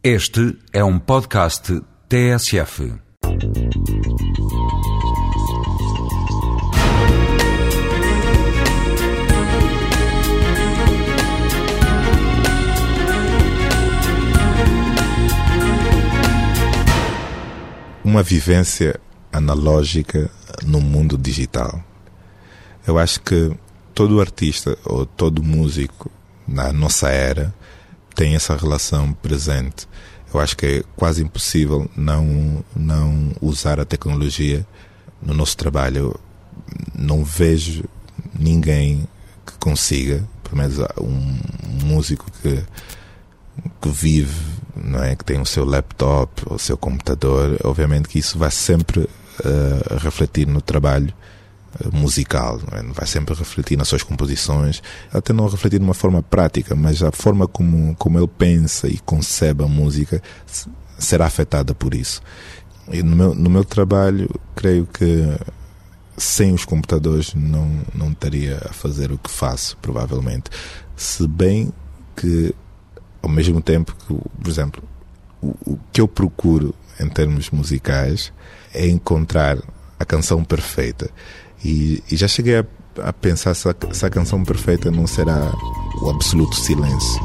Este é um podcast TSF. Uma vivência analógica no mundo digital. Eu acho que todo artista ou todo músico na nossa era tem essa relação presente. Eu acho que é quase impossível não, não usar a tecnologia no nosso trabalho. Não vejo ninguém que consiga, pelo menos um músico que, que vive, não é, que tem o seu laptop, o seu computador, obviamente que isso vai sempre uh, refletir no trabalho musical, não, é? vai sempre refletir nas suas composições, até não refletir de uma forma prática, mas a forma como, como ele pensa e concebe a música será afetada por isso. E no meu, no meu trabalho, creio que sem os computadores não, não estaria a fazer o que faço, provavelmente. Se bem que, ao mesmo tempo que, por exemplo, o, o que eu procuro em termos musicais é encontrar a canção perfeita. E, e já cheguei a, a pensar se a, se a canção perfeita não será o absoluto silêncio.